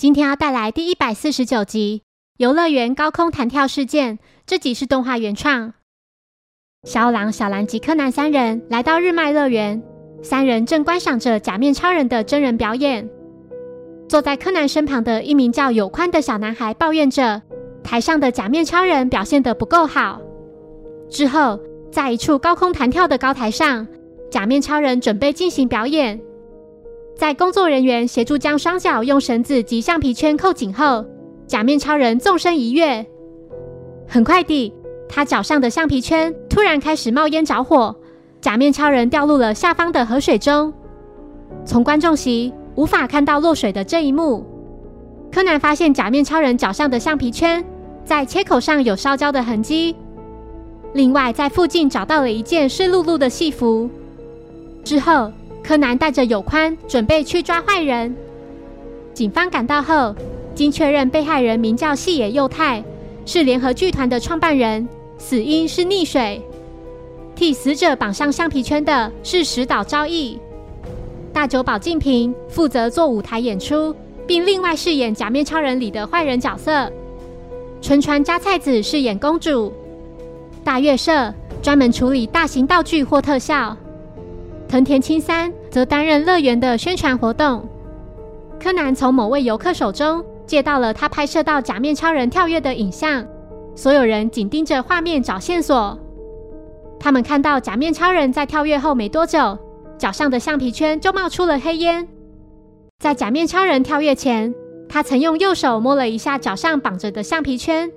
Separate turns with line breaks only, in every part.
今天要带来第一百四十九集《游乐园高空弹跳事件》。这集是动画原创。小狼、小兰及柯南三人来到日卖乐园，三人正观赏着假面超人的真人表演。坐在柯南身旁的一名叫有宽的小男孩抱怨着，台上的假面超人表现得不够好。之后，在一处高空弹跳的高台上，假面超人准备进行表演。在工作人员协助将双脚用绳子及橡皮圈扣紧后，假面超人纵身一跃。很快地，他脚上的橡皮圈突然开始冒烟着火，假面超人掉入了下方的河水中。从观众席无法看到落水的这一幕。柯南发现假面超人脚上的橡皮圈在切口上有烧焦的痕迹，另外在附近找到了一件湿漉漉的戏服。之后。柯南带着有宽准备去抓坏人。警方赶到后，经确认被害人名叫细野佑太，是联合剧团的创办人，死因是溺水。替死者绑上橡皮圈的是石岛昭义。大久保静平负责做舞台演出，并另外饰演《假面超人》里的坏人角色。春川加菜子饰演公主。大月社专门处理大型道具或特效。藤田青三则担任乐园的宣传活动。柯南从某位游客手中借到了他拍摄到假面超人跳跃的影像，所有人紧盯着画面找线索。他们看到假面超人在跳跃后没多久，脚上的橡皮圈就冒出了黑烟。在假面超人跳跃前，他曾用右手摸了一下脚上绑着的橡皮圈。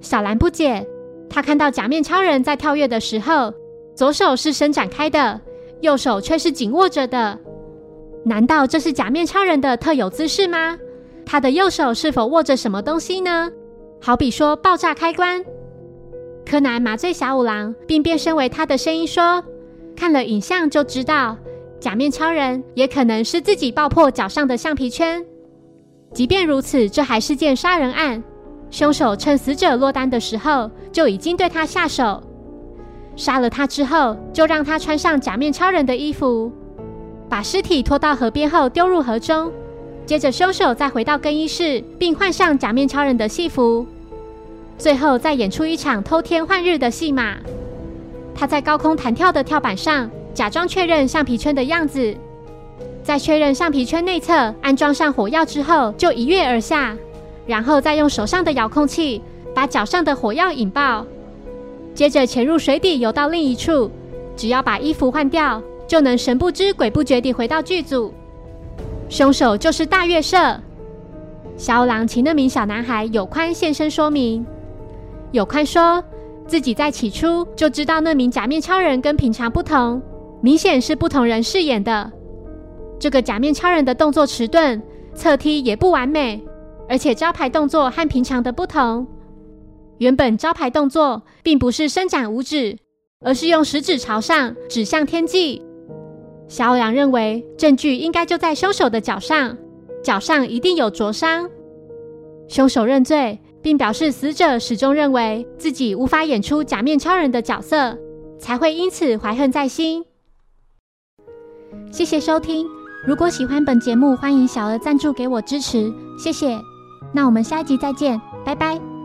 小兰不解，她看到假面超人在跳跃的时候，左手是伸展开的。右手却是紧握着的，难道这是假面超人的特有姿势吗？他的右手是否握着什么东西呢？好比说爆炸开关。柯南麻醉小五郎，并变身为他的声音说：“看了影像就知道，假面超人也可能是自己爆破脚上的橡皮圈。即便如此，这还是件杀人案，凶手趁死者落单的时候就已经对他下手。”杀了他之后，就让他穿上假面超人的衣服，把尸体拖到河边后丢入河中。接着，凶手再回到更衣室，并换上假面超人的戏服，最后再演出一场偷天换日的戏码。他在高空弹跳的跳板上，假装确认橡皮圈的样子，在确认橡皮圈内侧安装上火药之后，就一跃而下，然后再用手上的遥控器把脚上的火药引爆。接着潜入水底，游到另一处。只要把衣服换掉，就能神不知鬼不觉地回到剧组。凶手就是大月社。小狼请那名小男孩有宽现身说明。有宽说自己在起初就知道那名假面超人跟平常不同，明显是不同人饰演的。这个假面超人的动作迟钝，侧踢也不完美，而且招牌动作和平常的不同。原本招牌动作并不是伸展五指，而是用食指朝上指向天际。小欧阳认为证据应该就在凶手的脚上，脚上一定有灼伤。凶手认罪，并表示死者始终认为自己无法演出假面超人的角色，才会因此怀恨在心。谢谢收听，如果喜欢本节目，欢迎小额赞助给我支持，谢谢。那我们下一集再见，拜拜。